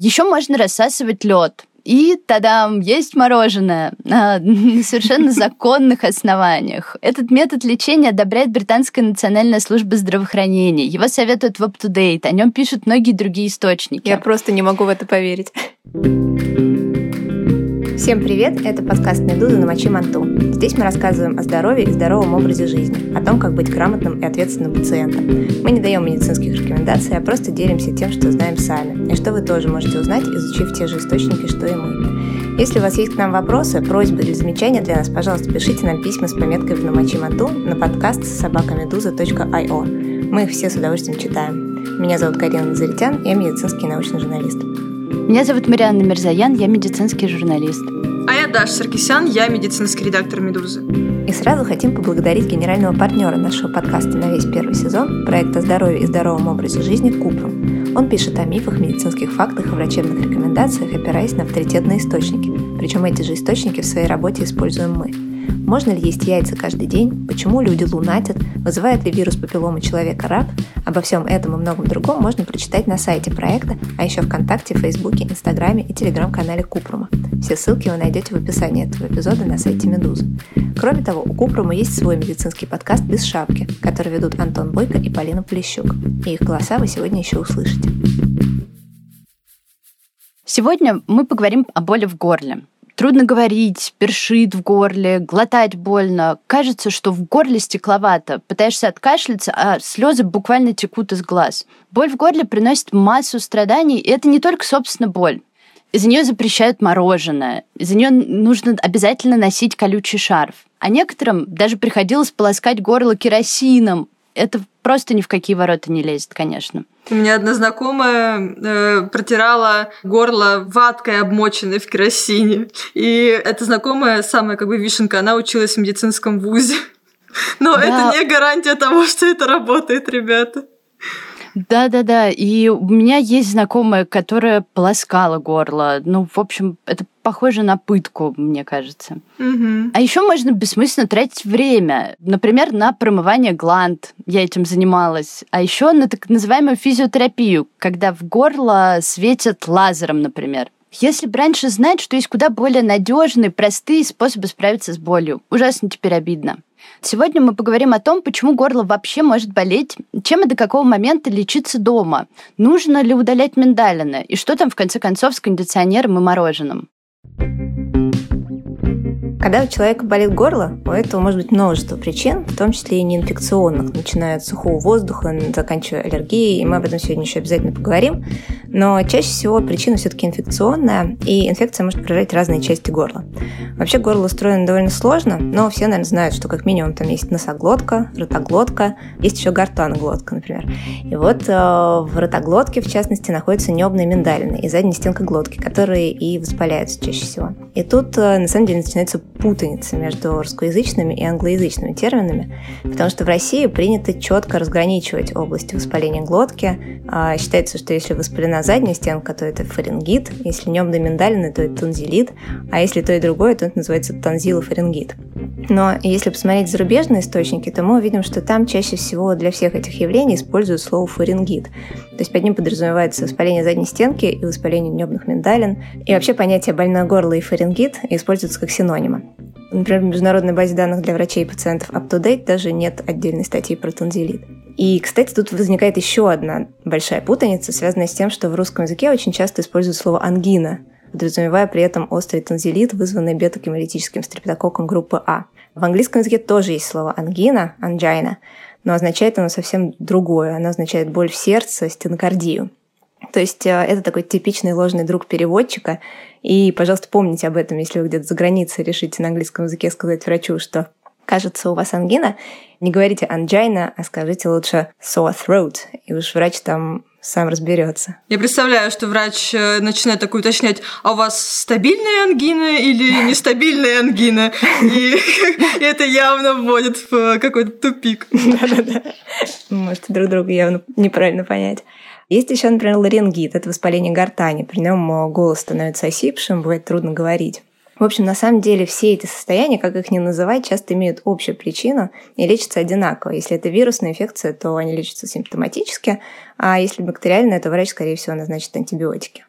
Еще можно рассасывать лед. И тогда есть мороженое на совершенно законных основаниях. Этот метод лечения одобряет Британская национальная служба здравоохранения. Его советуют в UpToDate, о нем пишут многие другие источники. Я просто не могу в это поверить. Всем привет! Это подкаст «Медуза на мочи манту». Здесь мы рассказываем о здоровье и здоровом образе жизни, о том, как быть грамотным и ответственным пациентом. Мы не даем медицинских рекомендаций, а просто делимся тем, что знаем сами, и что вы тоже можете узнать, изучив те же источники, что и мы. Если у вас есть к нам вопросы, просьбы или замечания для нас, пожалуйста, пишите нам письма с пометкой в «Намочи манту» на подкаст собакамедуза.io. Мы их все с удовольствием читаем. Меня зовут Карина Назаритян, я медицинский научный журналист. Меня зовут Марианна Мирзаян, я медицинский журналист. А я Даша Саркисян, я медицинский редактор «Медузы». И сразу хотим поблагодарить генерального партнера нашего подкаста на весь первый сезон, проекта «Здоровье и здоровом образе жизни» Купрум. Он пишет о мифах, медицинских фактах и врачебных рекомендациях, опираясь на авторитетные источники. Причем эти же источники в своей работе используем мы – можно ли есть яйца каждый день? Почему люди лунатят? Вызывает ли вирус папилломы человека рак? Обо всем этом и многом другом можно прочитать на сайте проекта, а еще ВКонтакте, Фейсбуке, Инстаграме и Телеграм-канале Купрума. Все ссылки вы найдете в описании этого эпизода на сайте Медузы. Кроме того, у Купрума есть свой медицинский подкаст «Без шапки», который ведут Антон Бойко и Полина Полищук. И их голоса вы сегодня еще услышите. Сегодня мы поговорим о боли в горле. Трудно говорить, першит в горле, глотать больно. Кажется, что в горле стекловато. Пытаешься откашляться, а слезы буквально текут из глаз. Боль в горле приносит массу страданий, и это не только, собственно, боль. Из-за нее запрещают мороженое. Из-за нее нужно обязательно носить колючий шарф. А некоторым даже приходилось полоскать горло керосином. Это просто ни в какие ворота не лезет, конечно. У меня одна знакомая э, протирала горло ваткой, обмоченной в керосине. И эта знакомая, самая как бы вишенка, она училась в медицинском вузе. Но да. это не гарантия того, что это работает, ребята. Да-да-да, и у меня есть знакомая, которая полоскала горло. Ну, в общем, это похоже на пытку, мне кажется. Угу. А еще можно бессмысленно тратить время. Например, на промывание гланд. Я этим занималась. А еще на так называемую физиотерапию, когда в горло светят лазером, например. Если бы раньше знать, что есть куда более надежные, простые способы справиться с болью. Ужасно теперь обидно. Сегодня мы поговорим о том, почему горло вообще может болеть, чем и до какого момента лечиться дома, нужно ли удалять миндалины и что там в конце концов с кондиционером и мороженым. Когда у человека болит горло, у этого может быть множество причин, в том числе и неинфекционных, начиная от сухого воздуха, заканчивая аллергией, и мы об этом сегодня еще обязательно поговорим. Но чаще всего причина все-таки инфекционная, и инфекция может поражать разные части горла. Вообще горло устроено довольно сложно, но все, наверное, знают, что как минимум там есть носоглотка, ротоглотка, есть еще гортаноглотка, например. И вот э, в ротоглотке, в частности, находятся небные миндалины и задняя стенка глотки, которые и воспаляются чаще всего. И тут, э, на самом деле, начинается путаница между русскоязычными и англоязычными терминами, потому что в России принято четко разграничивать области воспаления глотки. А, считается, что если воспалена задняя стенка, то это фарингит, если небные миндалины, то это тонзиллит, а если то и другое, то это называется тонзиллофарингит. Но если посмотреть зарубежные источники, то мы увидим, что там чаще всего для всех этих явлений используют слово фарингит. То есть под ним подразумевается воспаление задней стенки и воспаление небных миндалин. И вообще понятие больное горло и фарингит используются как синонимы. Например, в международной базе данных для врачей и пациентов UpToDate даже нет отдельной статьи про тонзиллит. И, кстати, тут возникает еще одна большая путаница, связанная с тем, что в русском языке очень часто используют слово «ангина», подразумевая при этом острый тонзиллит, вызванный бета-гемолитическим стрептококком группы А. В английском языке тоже есть слово ангина, angina, но означает оно совсем другое. Оно означает боль в сердце, стенокардию. То есть э, это такой типичный ложный друг переводчика. И, пожалуйста, помните об этом, если вы где-то за границей решите на английском языке сказать врачу, что кажется, у вас ангина, не говорите angina, а скажите лучше sore throat, и уж врач там сам разберется. Я представляю, что врач э, начинает такое уточнять, а у вас стабильная ангина или нестабильная ангина? И это явно вводит в какой-то тупик. Да-да-да. Можете друг друга явно неправильно понять. Есть еще, например, ларингит, это воспаление гортани. При нем э, голос становится осипшим, бывает трудно говорить. В общем, на самом деле все эти состояния, как их ни называть, часто имеют общую причину и лечатся одинаково. Если это вирусная инфекция, то они лечатся симптоматически, а если бактериальная, то врач, скорее всего, назначит антибиотики.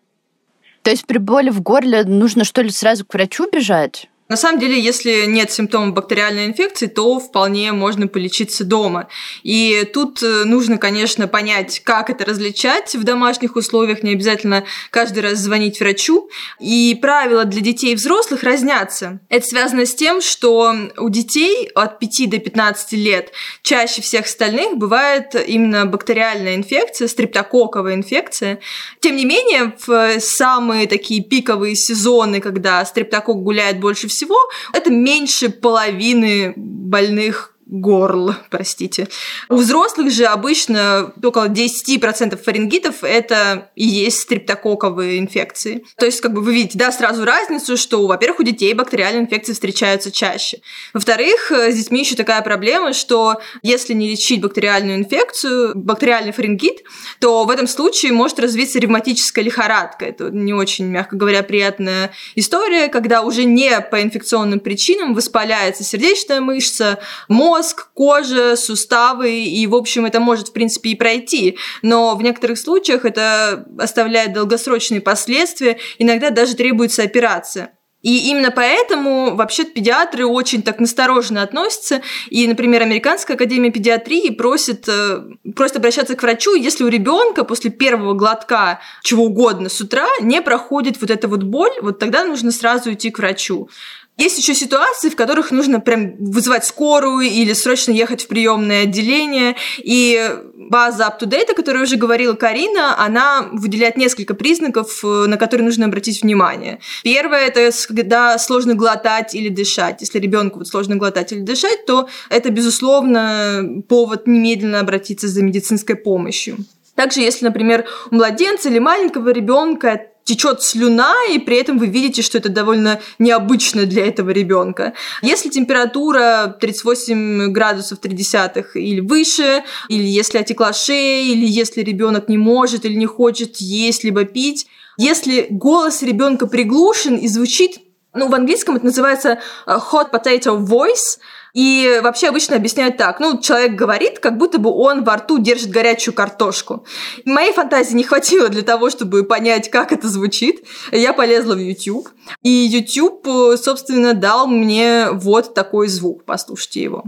То есть при боли в горле нужно что ли сразу к врачу бежать? На самом деле, если нет симптомов бактериальной инфекции, то вполне можно полечиться дома. И тут э, нужно, конечно, понять, как это различать в домашних условиях. Не обязательно каждый раз звонить врачу. И правила для детей и взрослых разнятся. Это связано с тем, что у детей от 5 до 15 лет чаще всех остальных бывает именно бактериальная инфекция, стрептококковая инфекция. Тем не менее, в самые такие пиковые сезоны, когда стрептокок гуляет больше всего, всего, это меньше половины больных горл, простите. У взрослых же обычно около 10% фарингитов это и есть стрептококковые инфекции. То есть, как бы вы видите, да, сразу разницу, что, во-первых, у детей бактериальные инфекции встречаются чаще. Во-вторых, с детьми еще такая проблема, что если не лечить бактериальную инфекцию, бактериальный фарингит, то в этом случае может развиться ревматическая лихорадка. Это не очень, мягко говоря, приятная история, когда уже не по инфекционным причинам воспаляется сердечная мышца, мозг, мозг, кожа, суставы, и, в общем, это может, в принципе, и пройти. Но в некоторых случаях это оставляет долгосрочные последствия, иногда даже требуется операция. И именно поэтому вообще педиатры очень так настороженно относятся. И, например, Американская академия педиатрии просит, э, просит обращаться к врачу, если у ребенка после первого глотка чего угодно с утра не проходит вот эта вот боль, вот тогда нужно сразу идти к врачу. Есть еще ситуации, в которых нужно прям вызывать скорую или срочно ехать в приемное отделение. И база UpToDate, о которой уже говорила Карина, она выделяет несколько признаков, э, на которые нужно обратить внимание. Первое – это когда сложно глотать или дышать. Если ребенку вот сложно глотать или дышать, то это, безусловно, повод немедленно обратиться за медицинской помощью. Также, если, например, у младенца или маленького ребенка течет слюна, и при этом вы видите, что это довольно необычно для этого ребенка. Если температура 38 градусов 30 или выше, или если отекла шея, или если ребенок не может или не хочет есть либо пить, если голос ребенка приглушен и звучит ну, в английском это называется э, hot potato voice, и вообще обычно объясняют так. Ну, человек говорит, как будто бы он во рту держит горячую картошку. Моей фантазии не хватило для того, чтобы понять, как это звучит. Я полезла в YouTube. И YouTube, собственно, дал мне вот такой звук. Послушайте его.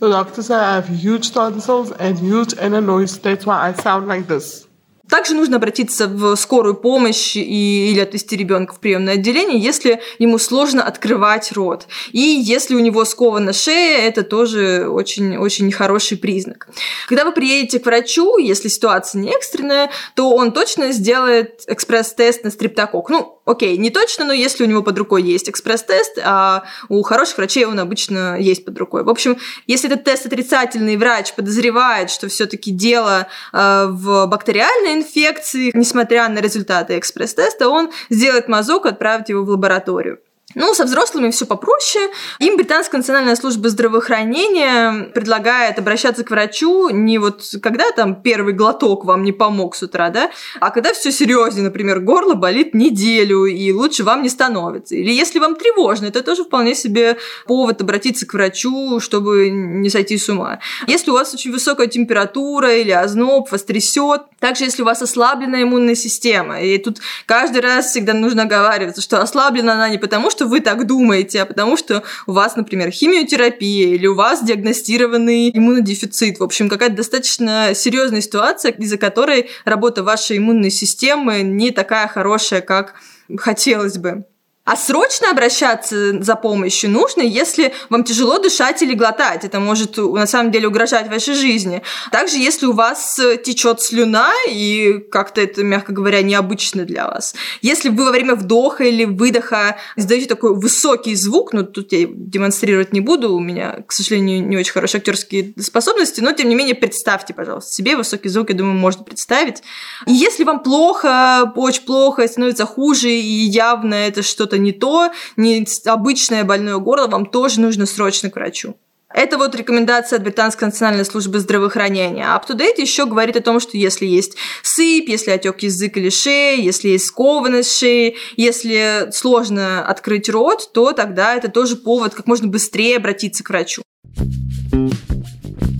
The doctor said I have huge tonsils and huge inner noise. That's why I sound like this. Также нужно обратиться в скорую помощь и, или отвести ребенка в приемное отделение, если ему сложно открывать рот. И если у него скована шея, это тоже очень-очень хороший признак. Когда вы приедете к врачу, если ситуация не экстренная, то он точно сделает экспресс-тест на стриптокок. Ну, окей, не точно, но если у него под рукой есть экспресс-тест, а у хороших врачей он обычно есть под рукой. В общем, если этот тест отрицательный, врач подозревает, что все-таки дело э, в бактериальной инфекции, несмотря на результаты экспресс-теста, он сделает мазок и отправит его в лабораторию. Ну, со взрослыми все попроще. Им Британская национальная служба здравоохранения предлагает обращаться к врачу не вот когда там первый глоток вам не помог с утра, да, а когда все серьезнее, например, горло болит неделю и лучше вам не становится. Или если вам тревожно, это тоже вполне себе повод обратиться к врачу, чтобы не сойти с ума. Если у вас очень высокая температура или озноб, вас трясет, также если у вас ослаблена иммунная система, и тут каждый раз всегда нужно оговариваться, что ослаблена она не потому, что вы так думаете, а потому что у вас, например, химиотерапия или у вас диагностированный иммунодефицит. В общем, какая-то достаточно серьезная ситуация, из-за которой работа вашей иммунной системы не такая хорошая, как хотелось бы. А срочно обращаться за помощью нужно, если вам тяжело дышать или глотать. Это может на самом деле угрожать вашей жизни. Также, если у вас э, течет слюна, и как-то это, мягко говоря, необычно для вас. Если вы во время вдоха или выдоха издаете такой высокий звук, ну тут я демонстрировать не буду, у меня, к сожалению, не очень хорошие актерские способности, но тем не менее представьте, пожалуйста, себе высокий звук, я думаю, можно представить. И если вам плохо, очень плохо, становится хуже, и явно это что-то что-то не то, не обычное больное горло, вам тоже нужно срочно к врачу. Это вот рекомендация от Британской национальной службы здравоохранения. А UpToDate еще говорит о том, что если есть сыпь, если отек язык или шеи, если есть скованность шеи, если сложно открыть рот, то тогда это тоже повод как можно быстрее обратиться к врачу.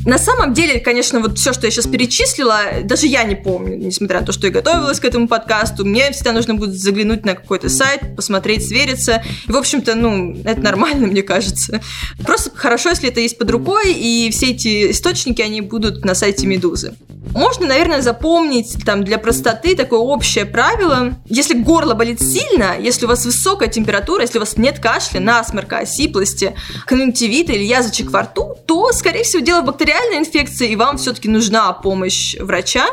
На самом деле, конечно, вот все, что я сейчас перечислила, даже я не помню, несмотря на то, что я готовилась к этому подкасту, мне всегда нужно будет заглянуть на какой-то сайт, посмотреть, свериться. И, в общем-то, ну, это нормально, мне кажется. Просто хорошо, если это есть под рукой, и все эти источники, они будут на сайте Медузы. Можно, наверное, запомнить там для простоты такое общее правило. Если горло болит сильно, если у вас высокая температура, если у вас нет кашля, насморка, осиплости, конъюнктивита или язвочек во рту, то, скорее всего, дело в бактериальной инфекции, и вам все-таки нужна помощь врача.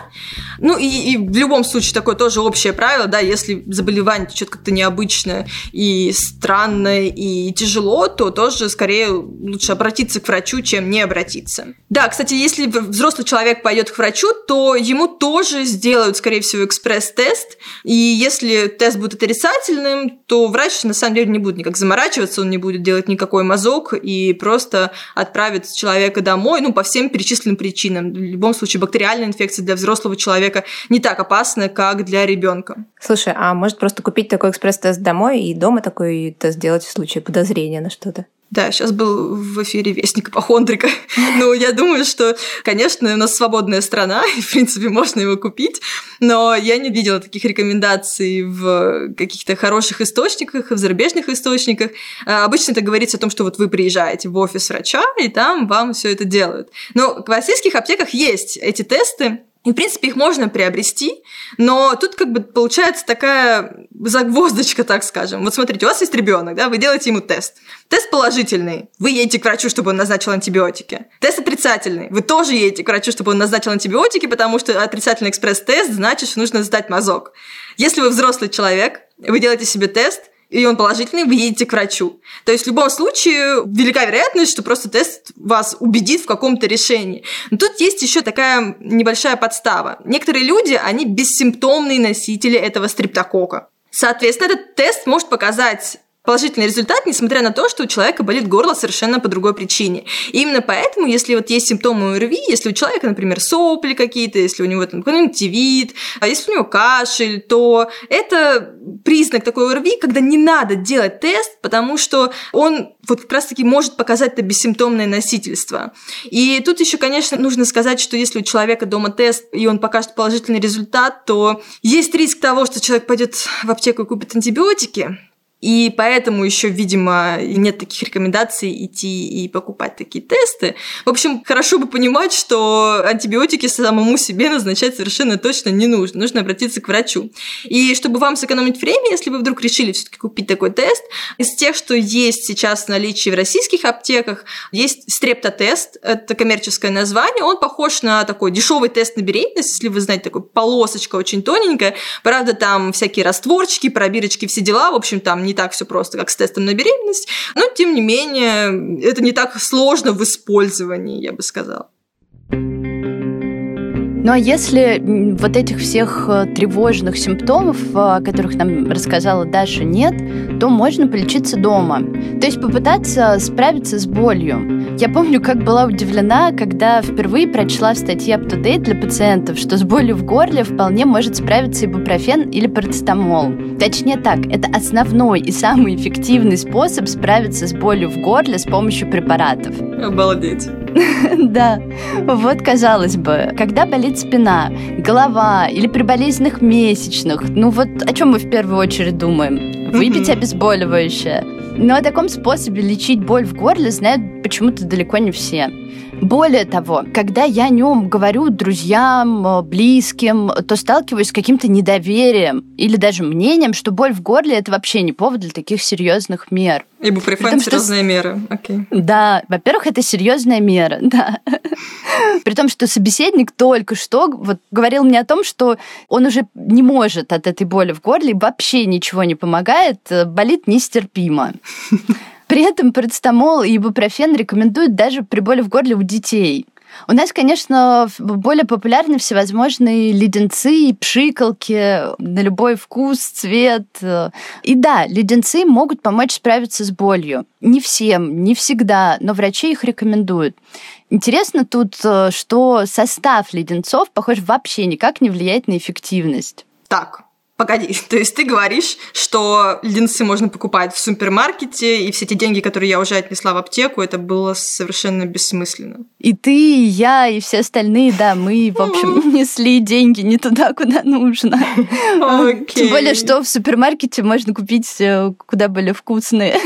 Ну и, и в любом случае такое тоже общее правило, да, если заболевание течет как-то необычно и странно и тяжело, то тоже скорее лучше обратиться к врачу, чем не обратиться. Да, кстати, если взрослый человек пойдет к врачу, то ему тоже сделают, скорее всего, экспресс-тест. И если тест будет отрицательным, то врач на самом деле не будет никак заморачиваться, он не будет делать никакой мазок и просто отправит человека домой, ну, по всем перечисленным причинам. В любом случае, бактериальная инфекция для взрослого человека не так опасна, как для ребенка. Слушай, а может просто купить такой экспресс-тест домой и дома такой тест сделать в случае подозрения на что-то? Да, сейчас был в эфире Вестник Ипохондрика. Ну, я думаю, что, конечно, у нас свободная страна, и, в принципе, можно его купить, но я не видела таких рекомендаций в каких-то хороших источниках, в зарубежных источниках. А, обычно это говорится о том, что вот вы приезжаете в офис врача, и там вам все это делают. Но в российских аптеках есть эти тесты, и, в принципе, их можно приобрести, но тут как бы получается такая загвоздочка, так скажем. Вот смотрите, у вас есть ребенок, да, вы делаете ему тест. Тест положительный, вы едете к врачу, чтобы он назначил антибиотики. Тест отрицательный, вы тоже едете к врачу, чтобы он назначил антибиотики, потому что отрицательный экспресс-тест значит, что нужно сдать мазок. Если вы взрослый человек, вы делаете себе тест, и он положительный, вы едете к врачу. То есть в любом случае велика вероятность, что просто тест вас убедит в каком-то решении. Но тут есть еще такая небольшая подстава. Некоторые люди, они бессимптомные носители этого стриптокока. Соответственно, этот тест может показать положительный результат, несмотря на то, что у человека болит горло совершенно по другой причине. И именно поэтому, если вот есть симптомы ОРВИ, если у человека, например, сопли какие-то, если у него там конъюнктивит, а если у него кашель, то это признак такой ОРВИ, когда не надо делать тест, потому что он вот как раз-таки может показать это бессимптомное носительство. И тут еще, конечно, нужно сказать, что если у человека дома тест, и он покажет положительный результат, то есть риск того, что человек пойдет в аптеку и купит антибиотики, и поэтому еще, видимо, нет таких рекомендаций идти и покупать такие тесты. В общем, хорошо бы понимать, что антибиотики самому себе назначать совершенно точно не нужно. Нужно обратиться к врачу. И чтобы вам сэкономить время, если вы вдруг решили все-таки купить такой тест, из тех, что есть сейчас в наличии в российских аптеках, есть стрептотест, это коммерческое название, он похож на такой дешевый тест на беременность, если вы знаете, такой полосочка очень тоненькая, правда, там всякие растворчики, пробирочки, все дела, в общем, там не так все просто, как с тестом на беременность, но тем не менее это не так сложно в использовании, я бы сказала. Ну а если вот этих всех э, тревожных симптомов, э, о которых нам рассказала Даша, нет, то можно полечиться дома. То есть попытаться справиться с болью. Я помню, как была удивлена, когда впервые прочла в статье UpToDate для пациентов, что с болью в горле вполне может справиться ибупрофен или парацетамол. Точнее так, это основной и самый эффективный способ справиться с болью в горле с помощью препаратов. Обалдеть. Да, вот казалось бы, когда болит спина, голова или при болезненных месячных, ну вот о чем мы в первую очередь думаем? Выпить обезболивающее. Но о таком способе лечить боль в горле знают почему-то далеко не все. Более того, когда я о нем говорю друзьям, э, близким, то сталкиваюсь с каким-то недоверием или даже мнением, что боль в горле это вообще не повод для таких серьезных мер. Ибупрофен – серьезная что... мера. Окей. Да, во-первых, это серьезная мера, да. При том, что собеседник только что вот говорил мне о том, что он уже не может от этой боли в горле, вообще ничего не помогает, э, болит нестерпимо. При этом парацетамол и ибупрофен рекомендуют даже при боли в горле у детей. У нас, конечно, более популярны всевозможные леденцы, пшикалки на любой вкус, цвет. И да, леденцы могут помочь справиться с болью. Не всем, не всегда, но врачи их рекомендуют. Интересно тут, э, что состав леденцов, похоже, вообще никак не влияет на эффективность. Так, Погоди, то есть ты говоришь, что леденцы можно покупать в супермаркете, и все те деньги, которые я уже отнесла в аптеку, это было совершенно бессмысленно. И ты, и я, и все остальные, да, мы, в общем, несли деньги не туда, куда нужно. Окей. Тем более, что в супермаркете можно купить э, куда более вкусные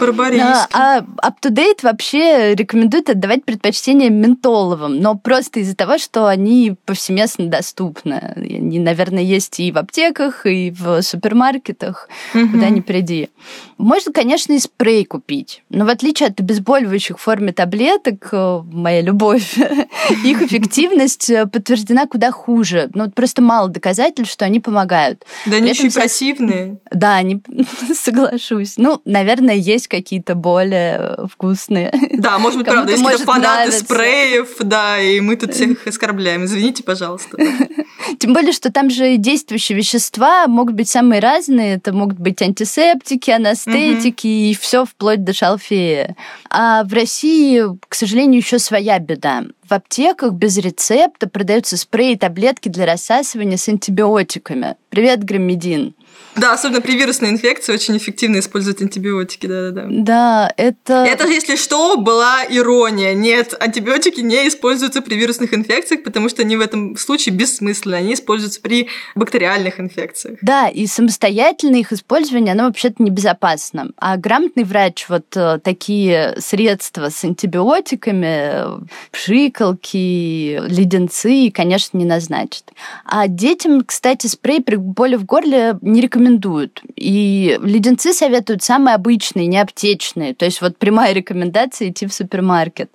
Барбарийски. А UpToDate вообще рекомендует отдавать предпочтение ментоловым, но просто из-за того, что они повсеместно доступны. Они, наверное, есть и в аптеках, и в супермаркетах, Мгм. куда ни приди. Можно, конечно, и спрей купить, но в отличие от обезболивающих в форме таблеток, э, моя любовь, их эффективность э, подтверждена куда хуже. Ну, просто мало доказательств, что они помогают. Да они еще и противные. Да, не соглашусь. Ну, наверное, есть какие-то более э, вкусные. Да, может быть, правда, есть какие-то фанаты нравиться. спреев, да, и мы тут всех оскорбляем. Извините, пожалуйста. Тем более, что там же действующие вещества могут быть самые разные. Это могут быть антисептики, анестетики и все вплоть до шалфея. А в России, к сожалению, еще своя беда. В аптеках без рецепта продаются спреи и таблетки для рассасывания с антибиотиками. Привет, громедин. Да, особенно при вирусной инфекции очень эффективно использовать антибиотики, да-да-да. Да, это... Это, если что, была ирония. Нет, антибиотики не используются при вирусных инфекциях, потому что они в этом случае бессмысленны. Они используются при бактериальных инфекциях. Да, и самостоятельное их использование, оно вообще-то небезопасно. А грамотный врач вот э, такие средства с антибиотиками, э, пшикалки, леденцы, конечно, не назначит. А детям, кстати, спрей при боли в горле не рекомендуют. И леденцы советуют самые обычные, не аптечные. То есть вот прямая рекомендация идти в супермаркет.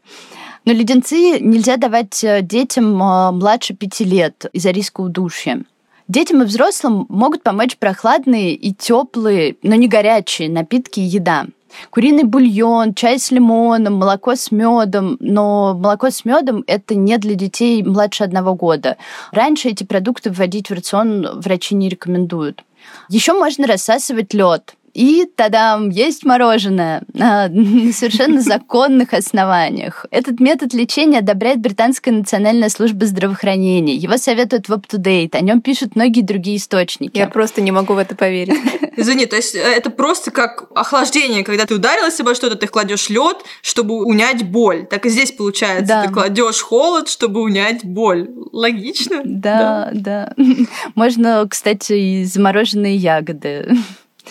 Но леденцы нельзя давать э, детям э, младше пяти лет из-за риска удушья. Детям и взрослым могут помочь прохладные и теплые, но не горячие напитки и еда. Куриный бульон, чай с лимоном, молоко с медом. Но молоко с медом это не для детей младше одного года. Раньше эти продукты вводить в рацион врачи не рекомендуют. Еще можно рассасывать лед. И тогда есть мороженое на совершенно законных основаниях. Этот метод лечения одобряет Британская национальная служба здравоохранения. Его советуют в UpToDate. О нем пишут многие другие источники. Я просто не могу в это поверить. Извини, то есть э, это просто как охлаждение, когда ты ударилась обо что-то, ты кладешь лед, чтобы унять боль. Так и здесь получается, Да. ты кладешь холод, чтобы унять боль. Логично? Да, да. Можно, кстати, и замороженные ягоды.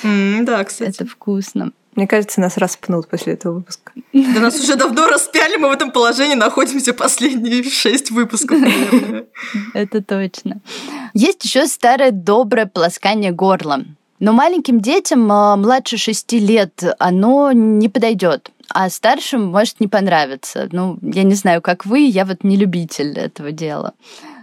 М, Да, кстати. Это вкусно. Мне кажется, нас распнут после этого выпуска. Да нас уже давно распяли, мы в этом положении находимся последние шесть выпусков. Это точно. Есть еще старое доброе полоскание горла. Но маленьким детям а, младше 6 лет оно не подойдет. А старшим может не понравиться. Ну, я не знаю, как вы, я вот не любитель этого дела.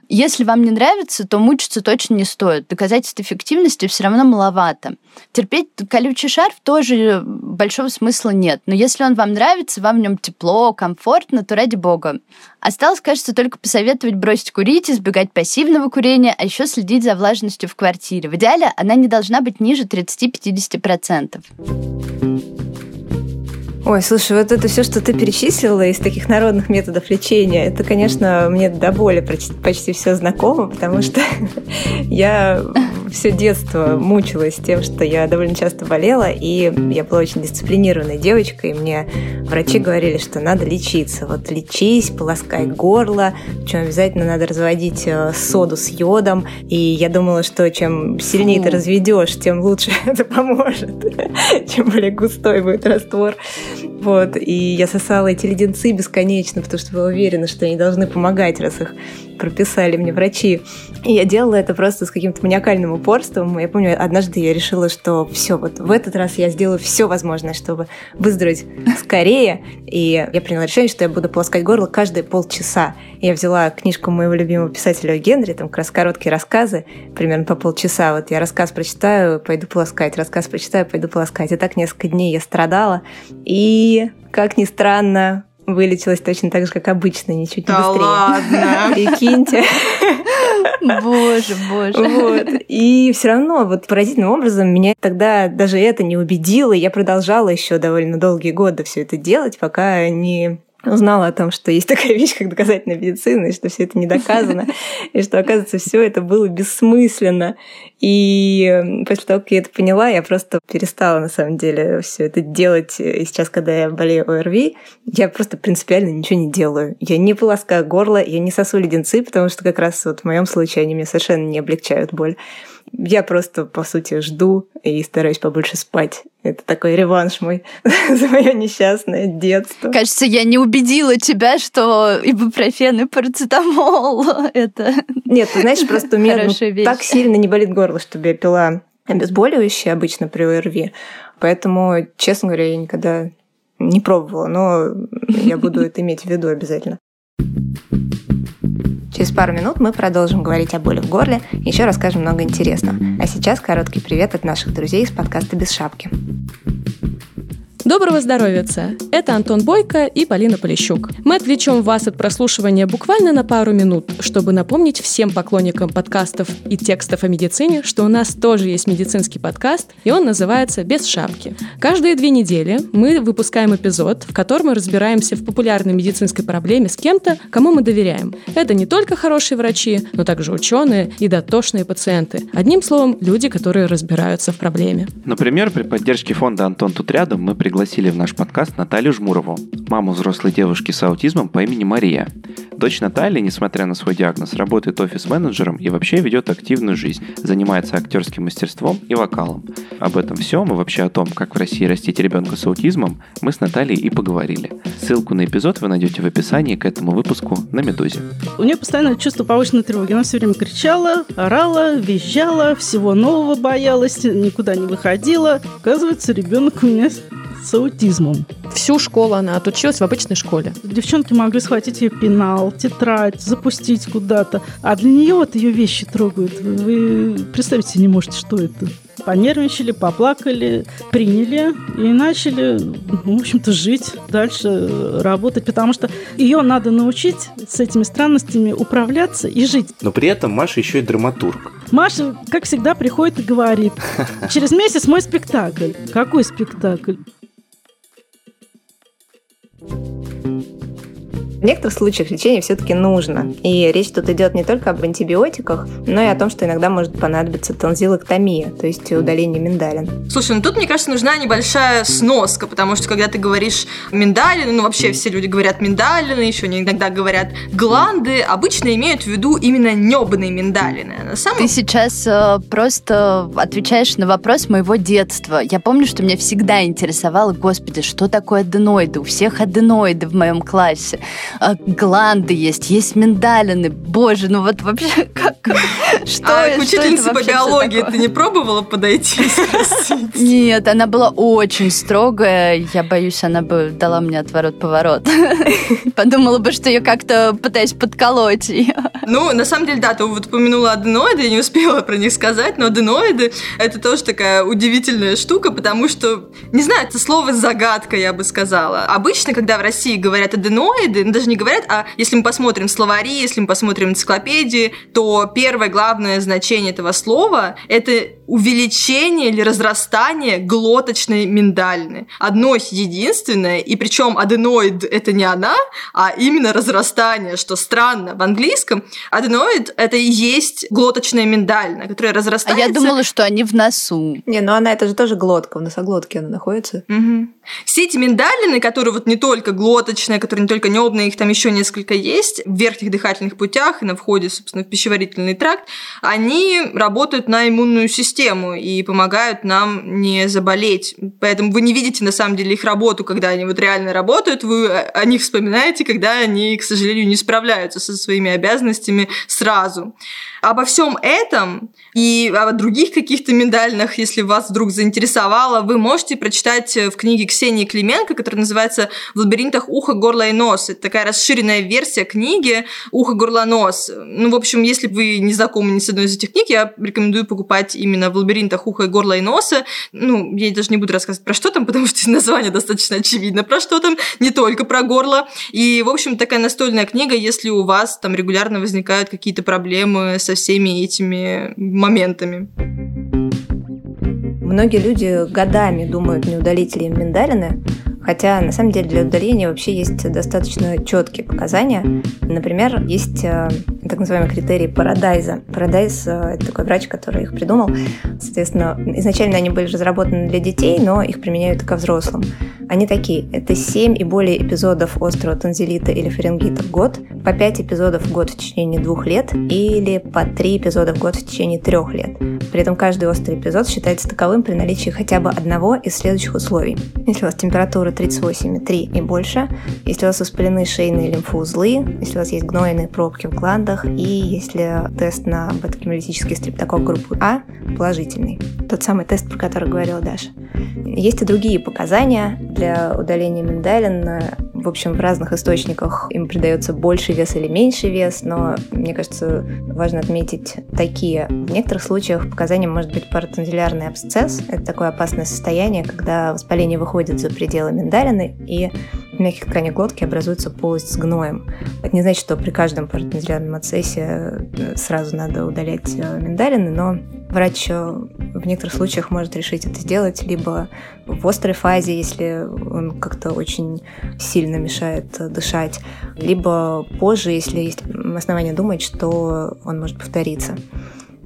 Если вам не нравится, то мучиться точно не стоит. Доказательств эффективности все равно маловато. Терпеть колючий шарф тоже большого смысла нет. Но если он вам нравится, вам в нем тепло, комфортно, то ради бога. Осталось, кажется, только посоветовать бросить курить, избегать пассивного курения, а еще следить за влажностью в квартире. В идеале она не должна быть ниже 30-50%. Ой, слушай, вот это все, что ты перечислила из таких народных методов лечения, это, конечно, мне до боли почти, почти все знакомо, потому что я все детство мучилась тем, что я довольно часто болела, и я была очень дисциплинированной девочкой, и мне врачи говорили, что надо лечиться. Вот лечись, полоскай горло, причем обязательно надо разводить э, соду с йодом, и я думала, что чем сильнее ты разведешь, тем лучше это поможет, чем более густой будет раствор. you. Вот, и я сосала эти леденцы бесконечно, потому что была уверена, что они должны помогать, раз их прописали мне врачи. И я делала это просто с каким-то маниакальным упорством. Я помню, однажды я решила, что все, вот в этот раз я сделаю все возможное, чтобы выздороветь скорее. И я приняла решение, что я буду полоскать горло каждые полчаса. Я взяла книжку моего любимого писателя Генри, там как раз короткие рассказы, примерно по полчаса. Вот я рассказ прочитаю, пойду полоскать, рассказ прочитаю, пойду полоскать. И так несколько дней я страдала. И, как ни странно, вылечилась точно так же, как обычно, ничуть не Да быстрее. ладно. Прикиньте. Боже, боже. Вот. И все равно, вот поразительным образом, меня тогда даже это не убедило. и Я продолжала еще довольно долгие годы все это делать, пока не узнала о том, что есть такая вещь, как доказательная медицина, и что все это не доказано, и что, оказывается, все это было бессмысленно. И после того, как я это поняла, я просто перестала, на самом деле, все это делать. И сейчас, когда я болею ОРВИ, я просто принципиально ничего не делаю. Я не полоскаю горло, я не сосу леденцы, потому что как раз вот в моем случае они мне совершенно не облегчают боль. Я просто, по сути, жду и стараюсь побольше спать. Это такой реванш мой за мое несчастное детство. Кажется, я не убедила тебя, что ибупрофен и парацетамол — это Нет, ты знаешь, просто у меня ну, так сильно не болит горло, чтобы я пила обезболивающие обычно при ОРВИ. Поэтому, честно говоря, я никогда не пробовала, но я буду это иметь в виду обязательно. Через пару минут мы продолжим говорить о боли в горле, еще расскажем много интересного. А сейчас короткий привет от наших друзей из подкаста «Без шапки». Доброго здоровья! Это Антон Бойко и Полина Полищук. Мы отвлечем вас от прослушивания буквально на пару минут, чтобы напомнить всем поклонникам подкастов и текстов о медицине, что у нас тоже есть медицинский подкаст, и он называется «Без шапки». Каждые две недели мы выпускаем эпизод, в котором мы разбираемся в популярной медицинской проблеме с кем-то, кому мы доверяем. Это не только хорошие врачи, но также ученые и дотошные пациенты. Одним словом, люди, которые разбираются в проблеме. Например, при поддержке фонда «Антон тут рядом» мы пригласили пригласили в наш подкаст Наталью Жмурову, маму взрослой девушки с аутизмом по имени Мария. Дочь Натальи, несмотря на свой диагноз, работает офис-менеджером и вообще ведет активную жизнь, занимается актерским мастерством и вокалом. Об этом всем и вообще о том, как в России растить ребенка с аутизмом, мы с Натальей и поговорили. Ссылку на эпизод вы найдете в описании к этому выпуску на «Медузе». У нее постоянно чувство повышенной тревоги. Она все время кричала, орала, визжала, всего нового боялась, никуда не выходила. Оказывается, ребенок у меня с аутизмом. Всю школу она отучилась в обычной школе. Девчонки могли схватить ее пенал, тетрадь, запустить куда-то. А для нее вот ее вещи трогают. Вы представить себе не можете, что это. Понервничали, поплакали, приняли и начали, в общем-то, жить дальше, работать, потому что ее надо научить с этими странностями управляться и жить. Но при этом Маша еще и драматург. Маша, как всегда, приходит и говорит, через месяц мой спектакль. Какой спектакль? thank you В некоторых случаях лечение все-таки нужно. И речь тут идет не только об антибиотиках, но и о том, что иногда может понадобиться тонзиллэктомия, то есть удаление миндалин. Слушай, ну тут, мне кажется, нужна небольшая сноска, потому что когда ты говоришь миндалины, ну вообще все люди говорят миндалины, еще иногда говорят гланды, обычно имеют в виду именно небные миндалины. А на самом... Ты сейчас э, просто отвечаешь на вопрос моего детства. Я помню, что меня всегда интересовало, господи, что такое аденоиды? У всех аденоиды в моем классе. А, гланды есть, есть миндалины. Боже, ну вот вообще как? Что, а к учительнице по биологии ты не пробовала подойти Нет, она была очень строгая. Я боюсь, она бы дала мне отворот-поворот. Подумала бы, что я как-то пытаюсь подколоть ее. Ну, на самом деле, да, ты вот упомянула аденоиды, я не успела про них сказать, но аденоиды — это тоже такая удивительная штука, потому что, не знаю, это слово загадка, я бы сказала. Обычно, когда в России говорят аденоиды, даже не говорят, а если мы посмотрим словари, если мы посмотрим энциклопедии, то первое главное значение этого слова – это увеличение или разрастание глоточной миндалины. Одно единственное, и причем аденоид – это не она, а именно разрастание, что странно. В английском аденоид – это и есть глоточная миндалина, которая разрастается. А я думала, что они в носу. Не, ну она это же тоже глотка, в носоглотке она находится. Угу. Все эти миндалины, которые вот не только глоточные, которые не только небные, их там еще несколько есть, в верхних дыхательных путях и на входе, собственно, в пищеварительный тракт, они работают на иммунную систему и помогают нам не заболеть. Поэтому вы не видите, на самом деле, их работу, когда они вот реально работают, вы о них вспоминаете, когда они, к сожалению, не справляются со своими обязанностями сразу. Обо всем этом и о других каких-то миндальных, если вас вдруг заинтересовало, вы можете прочитать в книге Ксении Клименко, которая называется «В лабиринтах уха, горла и нос». Это такая расширенная версия книги «Ухо, горло, нос». Ну, в общем, если вы не знакомы ни с одной из этих книг, я рекомендую покупать именно «В лабиринтах уха, горла и носа». Ну, я даже не буду рассказывать про что там, потому что название достаточно очевидно про что там, не только про горло. И, в общем, такая настольная книга, если у вас там регулярно возникают какие-то проблемы со всеми этими моментами. Многие люди годами думают, не удалить ли им миндалины, Хотя, на самом деле, для удаления вообще есть достаточно четкие показания. Например, есть э, так называемый критерий Парадайза. Парадайз э, – это такой врач, который их придумал. Соответственно, изначально они были разработаны для детей, но их применяют и ко взрослым. Они такие. Это 7 и более эпизодов острого танзелита или фарингита в год, по 5 эпизодов в год в течение двух лет или по 3 эпизода в год в течение трех лет. При этом каждый острый эпизод считается таковым при наличии хотя бы одного из следующих условий. Если у вас температура 38,3 и больше, если у вас воспалены шейные лимфоузлы, если у вас есть гнойные пробки в гландах и если тест на бета-гемолитический стрептокок группы А положительный. Тот самый тест, про который говорила Даша. Есть и другие показания для удаления миндалин. В общем, в разных источниках им придается больше вес или меньший вес, но мне кажется, важно отметить такие. В некоторых случаях показанием может быть паратензилярный абсцесс. Это такое опасное состояние, когда воспаление выходит за пределы миндалины, и в мягких тканях глотки образуется полость с гноем. Это не значит, что при каждом паратензилярном абсцессе э, сразу надо удалять э, миндалины, но врач в некоторых случаях может решить это сделать либо в острой фазе, если он как-то очень сильно мешает дышать, либо позже, если есть основания думать, что он может повториться.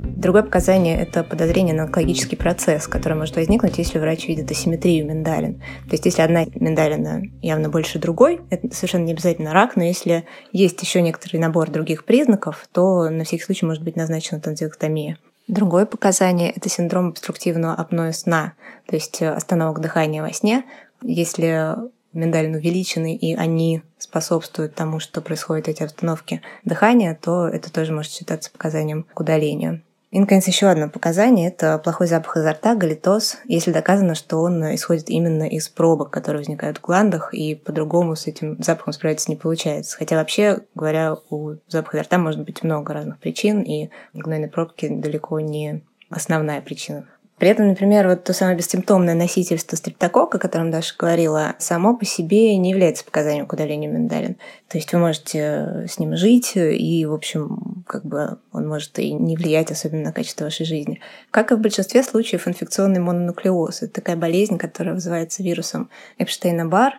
Другое показание – это подозрение на онкологический процесс, который может возникнуть, если врач видит асимметрию миндалин. То есть, если одна миндалина явно больше другой, это совершенно не обязательно рак, но если есть еще некоторый набор других признаков, то на всякий случай может быть назначена тонзиллэктомия. Другое показание – это синдром обструктивного апноэ сна, то есть остановок дыхания во сне. Если миндалин увеличены, и они способствуют тому, что происходят эти остановки дыхания, то это тоже может считаться показанием к удалению. И, наконец, еще одно показание – это плохой запах изо рта, галитоз, если доказано, что он исходит именно из пробок, которые возникают в гландах, и по-другому с этим запахом справиться не получается. Хотя вообще, говоря, у запаха изо рта может быть много разных причин, и гнойные пробки далеко не основная причина при этом, например, вот то самое бессимптомное носительство стрептокока, о котором Даша говорила, само по себе не является показанием к удалению миндалин. То есть вы можете с ним жить, и, в общем, как бы он может и не влиять особенно на качество вашей жизни. Как и в большинстве случаев инфекционный мононуклеоз. Это такая болезнь, которая вызывается вирусом Эпштейна-Бар,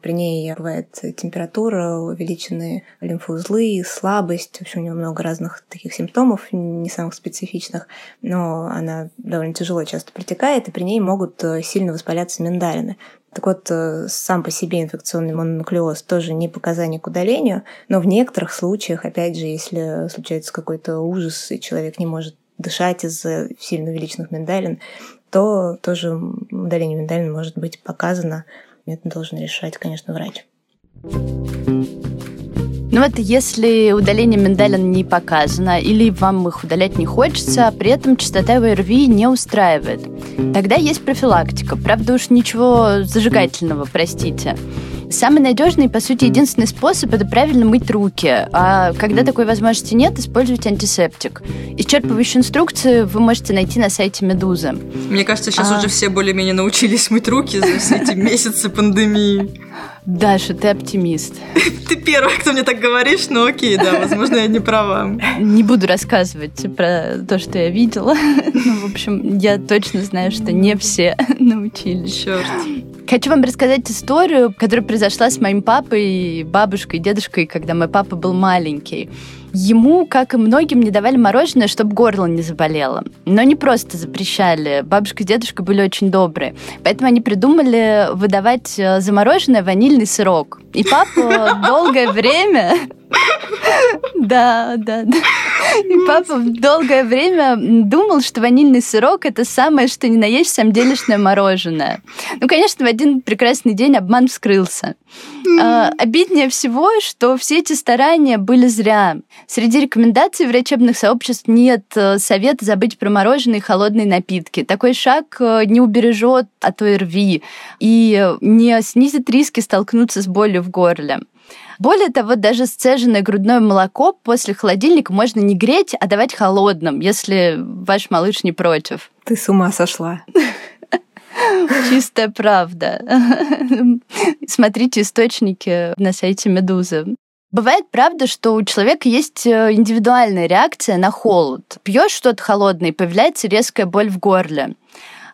при ней бывает температура, увеличенные лимфоузлы, слабость. В общем, у нее много разных таких симптомов, не самых специфичных, но она довольно тяжело часто протекает, и при ней могут э, сильно воспаляться миндалины. Так вот, э, сам по себе инфекционный мононуклеоз тоже не показание к удалению, но в некоторых случаях, опять же, если случается какой-то ужас, и человек не может дышать из-за сильно увеличенных миндалин, то тоже удаление миндалин может быть показано это должен решать, конечно, врач. Ну вот если удаление миндалин не показано, или вам их удалять не хочется, а при этом частота ОРВИ не устраивает, тогда есть профилактика. Правда уж ничего зажигательного, простите. Самый надежный, по сути, единственный способ – это правильно мыть руки. А когда такой возможности нет, используйте антисептик. Исчерпывающую инструкцию вы можете найти на сайте Медузы. Мне кажется, сейчас а... уже все более-менее научились мыть руки за все эти месяцы пандемии. Даша, ты оптимист. Ты первая, кто мне так говоришь, но окей, да, возможно, я не права. Не буду рассказывать про то, что я видела. Ну, в общем, я точно знаю, что не все научились. Черт. Хочу вам рассказать историю, которая произошла с моим папой, бабушкой, дедушкой, когда мой папа был маленький. Ему, как и многим, не давали мороженое, чтобы горло не заболело. Но не просто запрещали. Бабушка и дедушка были очень добрые. Поэтому они придумали выдавать э, замороженное ванильный сырок. И папа долгое время да, да, да. И папа долгое время думал, что ванильный сырок это самое, что ни на есть, самом делешное мороженое. Ну, конечно, в один прекрасный день обман вскрылся. А, обиднее всего, что все эти старания были зря. Среди рекомендаций врачебных сообществ нет э, совета забыть про мороженое и холодные напитки. Такой шаг э, не убережет от ОРВИ и не снизит риски столкнуться с болью в горле. Более того, даже сцеженное грудное молоко после холодильника можно не греть, а давать холодным, если ваш малыш не против. Ты с ума сошла. Чистая правда. Смотрите источники на сайте Медузы. Бывает, правда, что у человека есть э, индивидуальная реакция на холод. Пьешь что-то холодное, и появляется резкая боль в горле.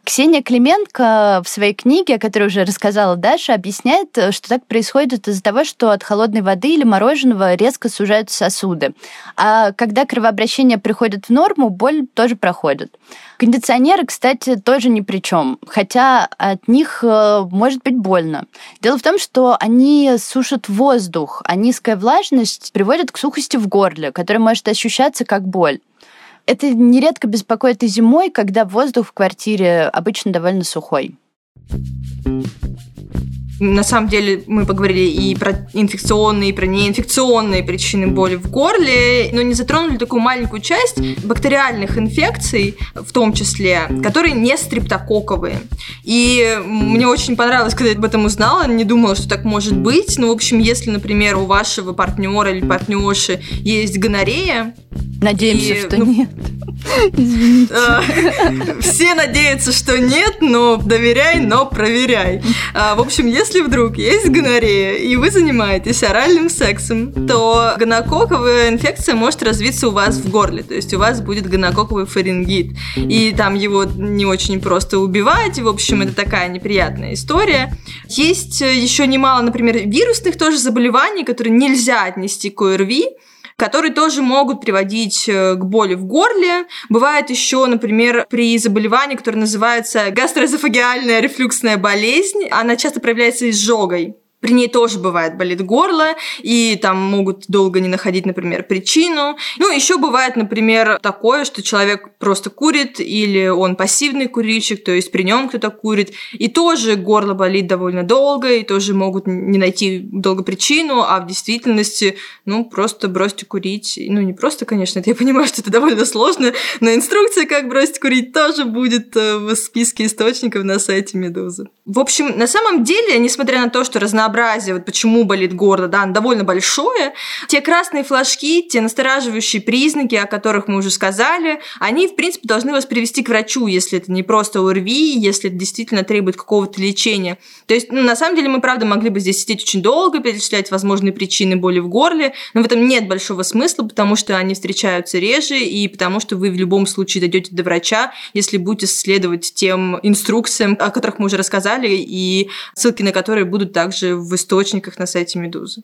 Ксения Клименко в своей книге, о которой уже рассказала Даша, объясняет, что так происходит из-за того, что от холодной воды или мороженого резко сужаются сосуды. А когда кровообращение приходит в норму, боль тоже проходит. Кондиционеры, кстати, тоже ни при чем, хотя от них э, может быть больно. Дело в том, что они сушат воздух, а низкая влажность приводит к сухости в горле, которая может ощущаться как боль. Это нередко беспокоит и зимой, когда воздух в квартире обычно довольно сухой. На самом деле мы поговорили и про инфекционные, и про неинфекционные причины боли в горле, но не затронули такую маленькую часть бактериальных инфекций, в том числе, которые не стрептококковые. И мне очень понравилось, когда я об этом узнала, не думала, что так может быть. Ну, в общем, если, например, у вашего партнера или партнерши есть гонорея, Надеемся, и, что ну, нет. Извините. А, все надеются, что нет, но доверяй, но проверяй. А, в общем, если вдруг есть гонорея, и вы занимаетесь оральным сексом, то гонококковая инфекция может развиться у вас в горле. То есть у вас будет гонококковый фарингит. И там его не очень просто убивать. В общем, это такая неприятная история. Есть еще немало, например, вирусных тоже заболеваний, которые нельзя отнести к ОРВИ которые тоже могут приводить э, к боли в горле. Бывает еще, например, при заболевании, которое называется гастроэзофагиальная рефлюксная болезнь, она часто проявляется изжогой. При ней тоже бывает болит горло, и там могут долго не находить, например, причину. Ну, еще бывает, например, такое, что человек просто курит, или он пассивный курильщик, то есть при нем кто-то курит, и тоже горло болит довольно долго, и тоже могут не найти долго причину, а в действительности, ну, просто бросьте курить. Ну, не просто, конечно, это я понимаю, что это довольно сложно, но инструкция, как бросить курить, тоже будет э, в списке источников на сайте Медузы. В общем, на самом деле, несмотря на то, что разнообразие разнообразие, вот почему болит горло, да, довольно большое. Те красные флажки, те настораживающие признаки, о которых мы уже сказали, они, в принципе, должны вас привести к врачу, если это не просто ОРВИ, если это действительно требует какого-то лечения. То есть, ну, на самом деле, мы, правда, могли бы здесь сидеть очень долго, перечислять возможные причины боли в горле, но в этом нет большого смысла, потому что они встречаются реже, и потому что вы в любом случае дойдете до врача, если будете следовать тем инструкциям, о которых мы уже рассказали, и ссылки на которые будут также в источниках на сайте Медузы.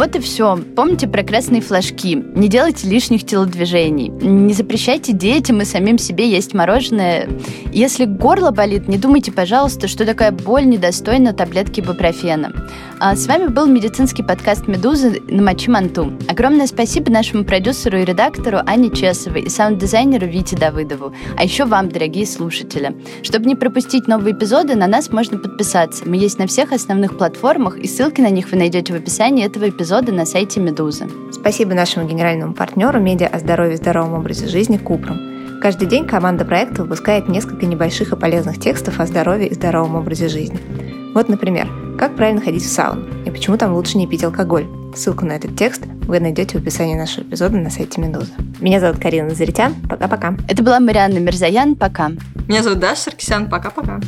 Вот и все. Помните про красные флажки. Не делайте лишних телодвижений. Не запрещайте детям и самим себе есть мороженое. Если горло болит, не думайте, пожалуйста, что такая боль недостойна таблетки бупрофена. А с вами был медицинский подкаст «Медузы» на Мочи Манту. Огромное спасибо нашему продюсеру и редактору Ане Чесовой и саунд-дизайнеру Вите Давыдову. А еще вам, дорогие слушатели. Чтобы не пропустить новые эпизоды, на нас можно подписаться. Мы есть на всех основных платформах, и ссылки на них вы найдете в описании этого эпизода на сайте «Медузы». Спасибо нашему генеральному партнеру медиа о здоровье и здоровом образе жизни Купрум. Каждый день команда проекта выпускает несколько небольших и полезных текстов о здоровье и здоровом образе жизни. Вот, например, как правильно ходить в сауну и почему там лучше не пить алкоголь. Ссылку на этот текст вы найдете в описании нашего эпизода на сайте Медузы. Меня зовут Карина Заритян. Пока-пока. Это была Марианна Мирзаян. Пока. Меня зовут Даша Саркисян. Пока-пока.